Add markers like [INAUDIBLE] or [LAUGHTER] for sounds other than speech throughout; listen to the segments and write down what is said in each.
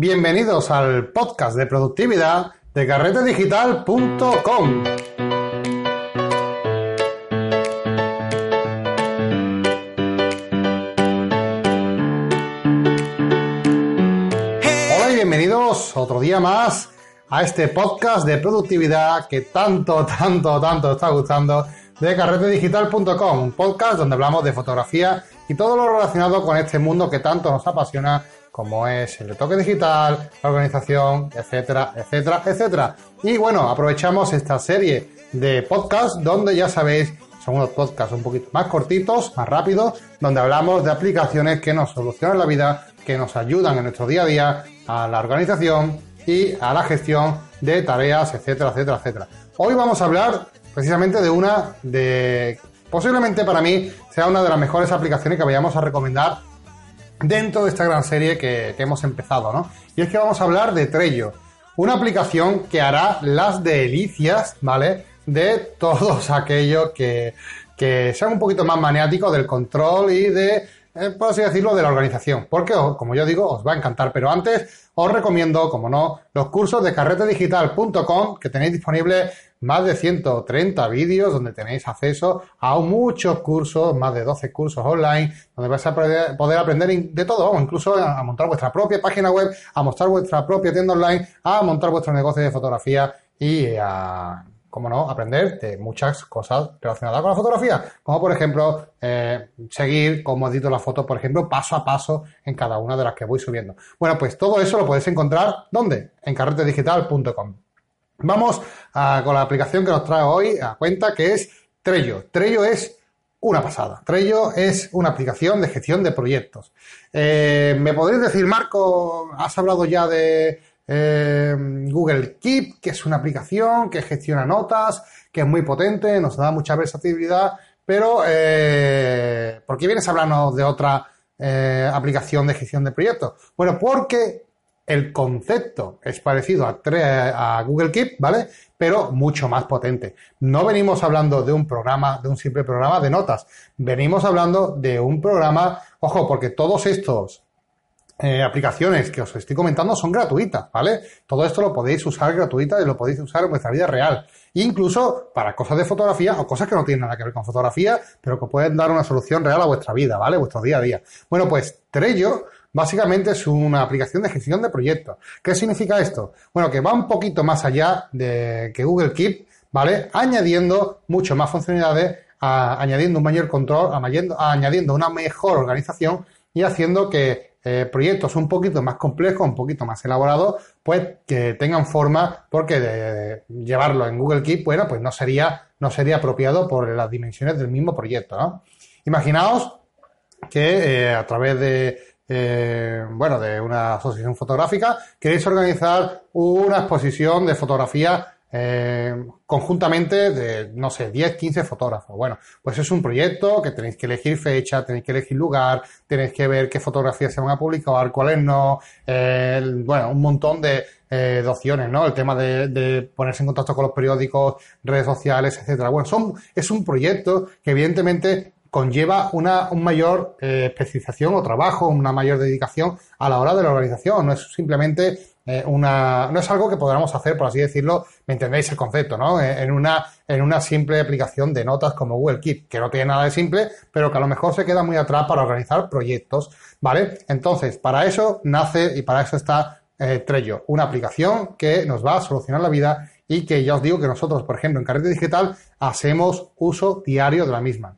Bienvenidos al podcast de productividad de carretedigital.com. Hola y bienvenidos otro día más a este podcast de productividad que tanto, tanto, tanto está gustando de carretedigital.com, un podcast donde hablamos de fotografía y todo lo relacionado con este mundo que tanto nos apasiona como es el retoque digital, la organización, etcétera, etcétera, etcétera. Y bueno, aprovechamos esta serie de podcasts donde ya sabéis, son unos podcasts un poquito más cortitos, más rápidos, donde hablamos de aplicaciones que nos solucionan la vida, que nos ayudan en nuestro día a día a la organización y a la gestión de tareas, etcétera, etcétera, etcétera. Hoy vamos a hablar precisamente de una de posiblemente para mí sea una de las mejores aplicaciones que vayamos a recomendar dentro de esta gran serie que, hemos empezado, ¿no? Y es que vamos a hablar de Trello, una aplicación que hará las delicias, ¿vale? De todos [LAUGHS] aquellos que, que sean un poquito más maniáticos del control y de, eh, por así decirlo, de la organización. Porque, como yo digo, os va a encantar. Pero antes, os recomiendo, como no, los cursos de carretedigital.com que tenéis disponibles más de 130 vídeos donde tenéis acceso a muchos cursos, más de 12 cursos online, donde vais a poder aprender de todo, incluso a montar vuestra propia página web, a mostrar vuestra propia tienda online, a montar vuestro negocio de fotografía y a, como no, aprender de muchas cosas relacionadas con la fotografía, como por ejemplo eh, seguir cómo edito la foto, por ejemplo, paso a paso en cada una de las que voy subiendo. Bueno, pues todo eso lo podéis encontrar, ¿dónde? En carretedigital.com. Vamos con la aplicación que nos trae hoy a cuenta, que es Trello. Trello es una pasada. Trello es una aplicación de gestión de proyectos. Eh, ¿Me podréis decir, Marco, has hablado ya de eh, Google Keep, que es una aplicación que gestiona notas, que es muy potente, nos da mucha versatilidad, pero eh, ¿por qué vienes a hablarnos de otra aplicación de gestión de proyectos? Bueno, porque el concepto es parecido a, Google Keep, ¿vale? Pero mucho más potente. No venimos hablando de un programa, de un simple programa de notas. Venimos hablando de un programa, ojo, porque todos estos eh, aplicaciones que os estoy comentando son gratuitas, ¿vale? Todo esto lo podéis usar gratuita y lo podéis usar en vuestra vida real. Incluso para cosas de fotografía o cosas que no tienen nada que ver con fotografía, pero que pueden dar una solución real a vuestra vida, ¿vale? Vuestro día a día. Bueno, pues Trello Básicamente es una aplicación de gestión de proyectos. ¿Qué significa esto? Bueno, que va un poquito más allá de que Google Keep, ¿vale? Añadiendo mucho más funcionalidades, añadiendo un mayor control, añadiendo, una mejor organización y haciendo que eh, proyectos un poquito más complejos, un poquito más elaborados, pues que tengan forma, porque llevarlo en Google Keep, bueno, pues no sería, no sería apropiado por las dimensiones del mismo proyecto. Imaginaos que eh, a través de eh, bueno, de una asociación fotográfica, queréis organizar una exposición de fotografía eh, conjuntamente de, no sé, 10, 15 fotógrafos. Bueno, pues es un proyecto que tenéis que elegir fecha, tenéis que elegir lugar, tenéis que ver qué fotografías se van a publicar, cuáles no, eh, bueno, un montón de, eh, de, opciones, ¿no? El tema de, de, ponerse en contacto con los periódicos, redes sociales, etcétera. Bueno, son, es un proyecto que evidentemente conlleva una un mayor eh, especialización o trabajo, una mayor dedicación a la hora de la organización. No es simplemente eh, una, no es algo que podamos hacer, por así decirlo, me entendéis el concepto, ¿no? Eh, en una, simple aplicación de notas como Google Keep, que no tiene nada de simple, pero que a lo mejor se queda muy atrás para organizar proyectos, ¿vale? Entonces, para eso nace y para eso está eh, Trello, una aplicación que nos va a solucionar la vida y que ya os digo que nosotros, por ejemplo, en Carrete Digital, hacemos uso diario de la misma.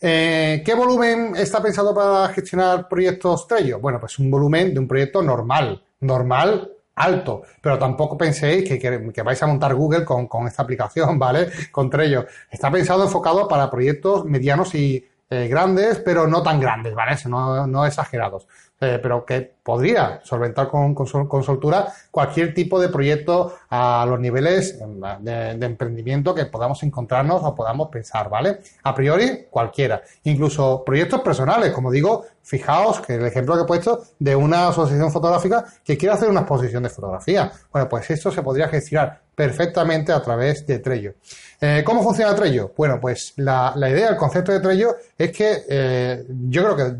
¿Qué volumen está pensado para gestionar proyectos Trello? Bueno, pues un volumen de un proyecto normal, normal, alto, pero tampoco penséis que, vais a montar Google con, esta aplicación, [LAUGHS] ¿vale? Con Trello. Está pensado enfocado para proyectos medianos y eh, grandes, pero no tan grandes, ¿vale? No, no exagerados. Eh, pero que podría solventar con, soltura cualquier tipo de proyecto a los niveles de, emprendimiento que podamos encontrarnos o podamos pensar, ¿vale? A priori, cualquiera. Incluso proyectos personales, como digo, fijaos que el ejemplo que he puesto de una asociación fotográfica que quiere hacer una exposición de fotografía. Bueno, pues esto se podría gestionar perfectamente a través de Trello. Eh, ¿Cómo funciona Trello? Bueno, pues la, idea, el concepto de Trello es que eh, yo creo que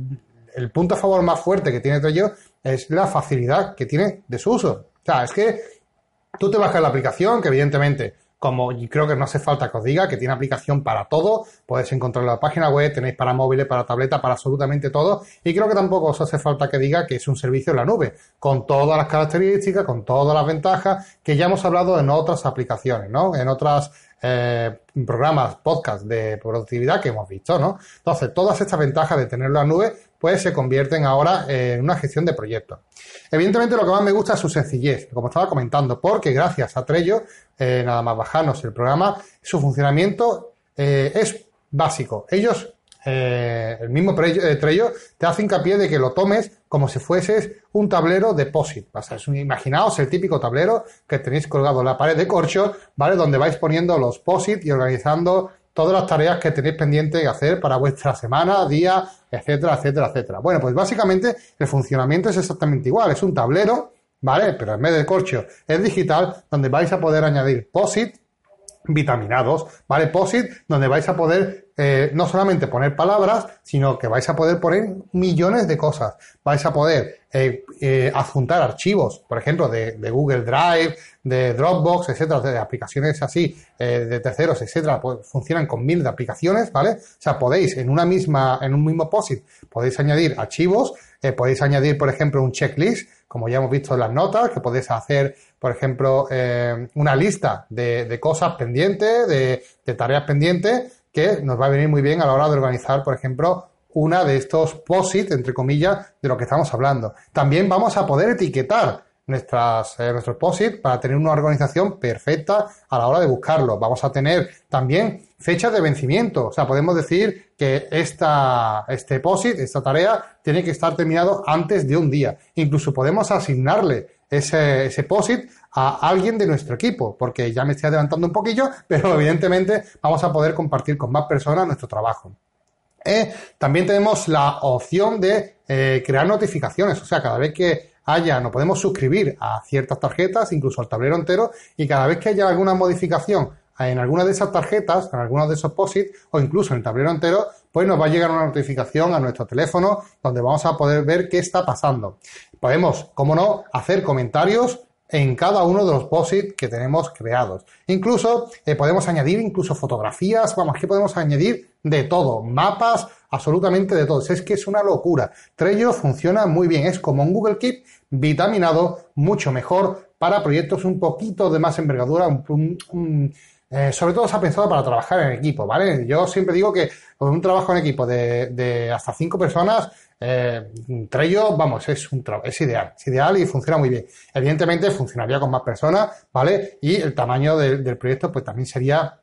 el punto a favor más fuerte que tiene Trello es la facilidad que tiene de su uso. O sea, es que tú te bajas la aplicación, que evidentemente como creo que no hace falta que os diga, que tiene aplicación para todo, podéis encontrar la página web, tenéis para móviles, para tableta, para absolutamente todo, y creo que tampoco os hace falta que diga que es un servicio en la nube, con todas las características, con todas las ventajas que ya hemos hablado en otras aplicaciones, ¿no? En otras eh, programas, podcast de productividad que hemos visto, ¿no? Entonces, todas estas ventajas de tenerlo en la nube, pues se convierten ahora en una gestión de proyectos. Evidentemente, lo que más me gusta es su sencillez, como estaba comentando, porque gracias a Trello eh, nada más bajarnos el programa, su funcionamiento eh, es básico. Ellos, eh, el mismo Trello, te hace hincapié de que lo tomes como si fueses un tablero de POSIT. imaginaos el típico tablero que tenéis colgado en la pared de corcho, ¿vale? Donde vais poniendo los POSIT y organizando todas las tareas que tenéis pendiente de hacer para vuestra semana, día, etcétera, etcétera, etcétera. Bueno, pues básicamente el funcionamiento es exactamente igual. Es un tablero ¿vale? Pero en vez de corcho es digital, donde vais a poder añadir POSIT vitaminados, ¿vale? POSIT, donde vais a poder eh, no solamente poner palabras, sino que vais a poder poner millones de cosas. Vais a poder eh, eh, adjuntar archivos, por ejemplo, de, de, Google Drive, de Dropbox, etcétera, de aplicaciones así, de terceros, etcétera, pues funcionan con mil de aplicaciones, ¿vale? O sea, podéis en una misma, en un mismo POSIT, podéis añadir archivos, podéis añadir, por ejemplo, un checklist, como ya hemos visto en las notas, que podéis hacer, por ejemplo, eh, una lista de, cosas pendientes, de, tareas pendientes, que nos va a venir muy bien a la hora de organizar, por ejemplo, una de estos POSIT, entre comillas, de lo que estamos hablando. También vamos a poder etiquetar nuestras, eh, nuestros POSIT para tener una organización perfecta a la hora de buscarlo. Vamos a tener también fechas de vencimiento. O sea, podemos decir que esta, este POSIT, esta tarea, tiene que estar terminado antes de un día. Incluso podemos asignarle ese, ese POSIT a alguien de nuestro equipo, porque ya me estoy adelantando un poquillo, [LAUGHS] pero evidentemente vamos a poder compartir con más personas nuestro trabajo. Eh, también tenemos la opción de eh, crear notificaciones, o sea, cada vez que haya, nos podemos suscribir a ciertas tarjetas, incluso al tablero entero, y cada vez que haya alguna modificación en alguna de esas tarjetas, en algunos de esos POSIT o incluso en el tablero entero, pues nos va a llegar una notificación a nuestro teléfono donde vamos a poder ver qué está pasando. Podemos, como no, hacer comentarios en cada uno de los POSIT que tenemos creados. Incluso eh, podemos añadir incluso fotografías, vamos, que podemos añadir de todo, mapas, absolutamente de todo. Es que es una locura. Trello funciona muy bien, es como un Google Keep vitaminado, mucho mejor para proyectos un poquito de más envergadura, eh, sobre todo se ha pensado para trabajar en equipo, ¿vale? Yo siempre digo que un trabajo en equipo de, hasta cinco personas, eh, Trello, vamos, es, un es ideal, es ideal y funciona muy bien. Evidentemente funcionaría con más personas, ¿vale? Y el tamaño del proyecto pues también sería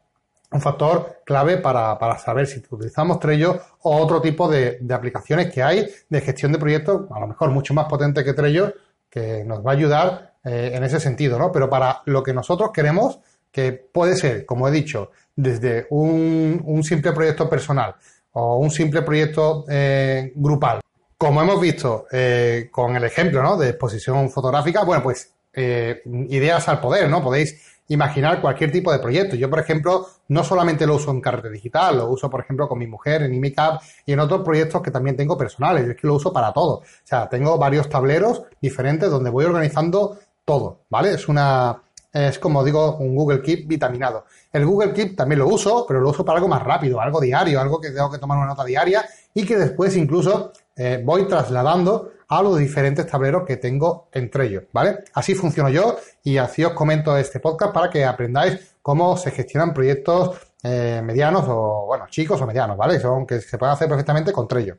un factor clave para, para, saber si utilizamos Trello o otro tipo de, de, aplicaciones que hay de gestión de proyectos, a lo mejor mucho más potente que Trello, que nos va a ayudar eh, en ese sentido, ¿no? Pero para lo que nosotros queremos, que puede ser, como he dicho, desde un, simple proyecto personal o un simple proyecto eh, grupal, como hemos visto eh, con el ejemplo. De exposición fotográfica, bueno, pues eh, ideas al poder, ¿no? Podéis imaginar cualquier tipo de proyecto. Yo, por ejemplo, no solamente lo uso en carrete digital, lo uso, por ejemplo, con mi mujer en IMICAP y en otros proyectos que también tengo personales. Es que lo uso para todo. O sea, tengo varios tableros diferentes donde voy organizando todo, ¿vale? Es una, es como digo, un Google Keep vitaminado. El Google Keep también lo uso, pero lo uso para algo más rápido, algo diario, algo que tengo que tomar una nota diaria y que después incluso eh, voy trasladando a los diferentes tableros que tengo entre ellos, ¿vale? Así funciono yo y así os comento este podcast para que aprendáis cómo se gestionan proyectos eh, medianos o, bueno, chicos o medianos, ¿vale? Son que se pueden hacer perfectamente con Trello.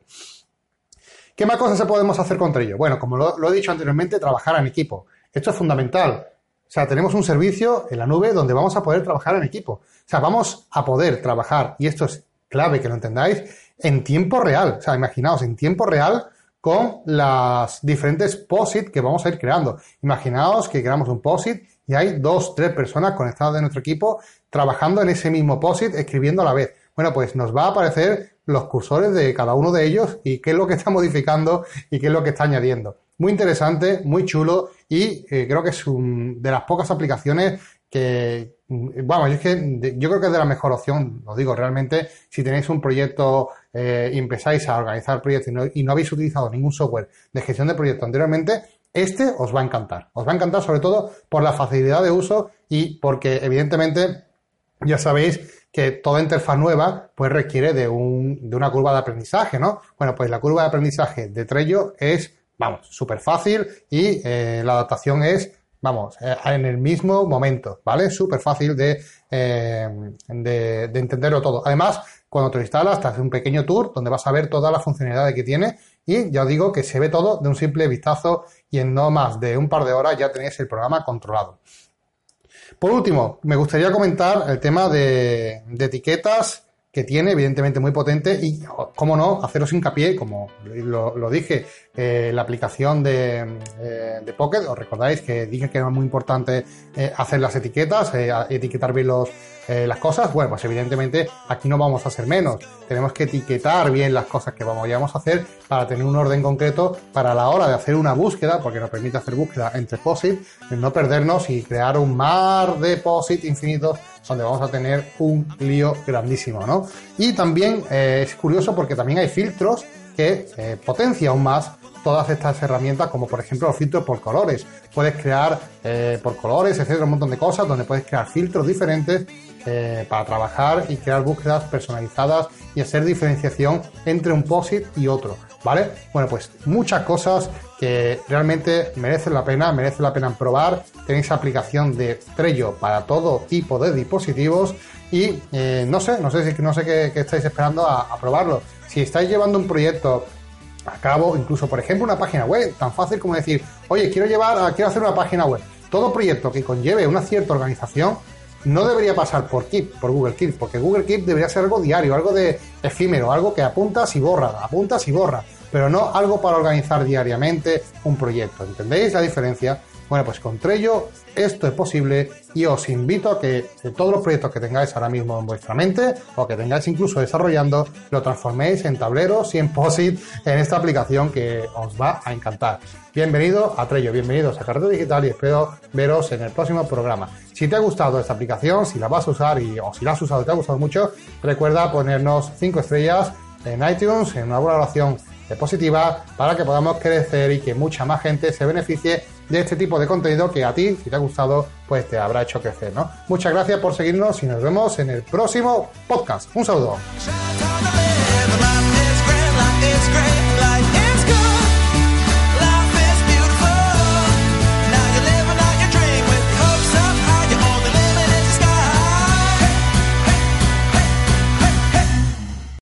¿Qué más cosas se podemos hacer con Trello? Bueno, como lo, he dicho anteriormente, trabajar en equipo. Esto es fundamental. Sea, tenemos un servicio en la nube donde vamos a poder trabajar en equipo. O sea, vamos a poder trabajar, y esto es clave que lo entendáis, en tiempo real. O sea, imaginaos, en tiempo real con las diferentes POSIT que vamos a ir creando. Imaginaos que creamos un POSIT y hay dos, tres personas conectadas de nuestro equipo trabajando en ese mismo POSIT, escribiendo a la vez. Bueno, pues nos va a aparecer los cursores de cada uno de ellos y qué es lo que está [LAUGHS] modificando y qué es lo que está añadiendo. Muy interesante, muy chulo y eh, creo que es una de las pocas aplicaciones que vamos, es que yo creo que es de la mejor opción, lo digo realmente, si tenéis un proyecto eh, y empezáis a organizar proyectos y no, y no habéis utilizado ningún software de gestión de proyectos anteriormente, este os va a encantar. Os va a encantar sobre todo por la facilidad de uso y porque evidentemente ya sabéis que toda interfaz nueva pues requiere de, un, de una curva de aprendizaje, ¿no? Bueno, pues la curva de aprendizaje de Trello es, vamos, súper fácil y eh, la adaptación es, vamos, eh, en el mismo momento, ¿vale? Súper fácil de, eh, de, de, entenderlo todo. Además, cuando te instalas, te hace un pequeño tour donde vas a ver todas las funcionalidades que tiene y ya os digo que se ve todo de un simple vistazo y en no más de un par de horas ya tenéis el programa controlado. Por último, me gustaría comentar el tema de, etiquetas que tiene, evidentemente muy potente, y, cómo no, haceros hincapié, como lo, dije, eh, la aplicación de, eh, de, Pocket, os recordáis que dije que era muy importante eh, hacer las etiquetas, etiquetar bien los, las cosas, bueno, pues evidentemente aquí no vamos a hacer menos, tenemos que etiquetar bien las cosas que vamos, a hacer para tener un orden concreto para la hora de hacer una búsqueda, porque nos permite hacer búsqueda entre POSIT, no perdernos y crear un mar de POSIT infinitos donde vamos a tener un lío grandísimo, ¿no? Y también eh, es curioso porque también hay filtros que eh, potencian aún más todas estas herramientas, como por ejemplo los filtros por colores. Puedes crear eh, por colores, etcétera, un montón de cosas donde puedes crear filtros diferentes para trabajar y crear búsquedas personalizadas y hacer diferenciación entre un POSIT y otro, ¿vale? Bueno, pues muchas cosas que realmente merecen la pena, merece la pena probar. Tenéis aplicación de Trello para todo tipo de dispositivos y eh, no sé, no sé si no sé qué, estáis esperando a, probarlo. Si estáis llevando un proyecto a cabo, incluso por ejemplo una página web, tan fácil como decir, oye, quiero llevar, quiero hacer una página web. Todo proyecto que conlleve una cierta organización no debería pasar por Keep, por Google Keep, porque Google Keep debería ser algo diario, algo de efímero, algo que apuntas y borra, apuntas y borra, pero no algo para organizar diariamente un proyecto. ¿Entendéis la diferencia? Bueno, pues con Trello esto es posible y os invito a que todos los proyectos que tengáis ahora mismo en vuestra mente o que tengáis incluso desarrollando lo transforméis en tableros y en POSIT en esta aplicación que os va a encantar. Bienvenido a Trello, bienvenidos a Carrete Digital y espero veros en el próximo programa. Si te ha gustado esta aplicación, si la vas a usar y, o si la has usado y te ha gustado mucho, recuerda ponernos 5 estrellas en iTunes, en una valoración positiva, para que podamos crecer y que mucha más gente se beneficie de este tipo de contenido que a ti, si te ha gustado, pues te habrá hecho crecer, ¿no? Muchas gracias por seguirnos y nos vemos en el próximo podcast. Un saludo.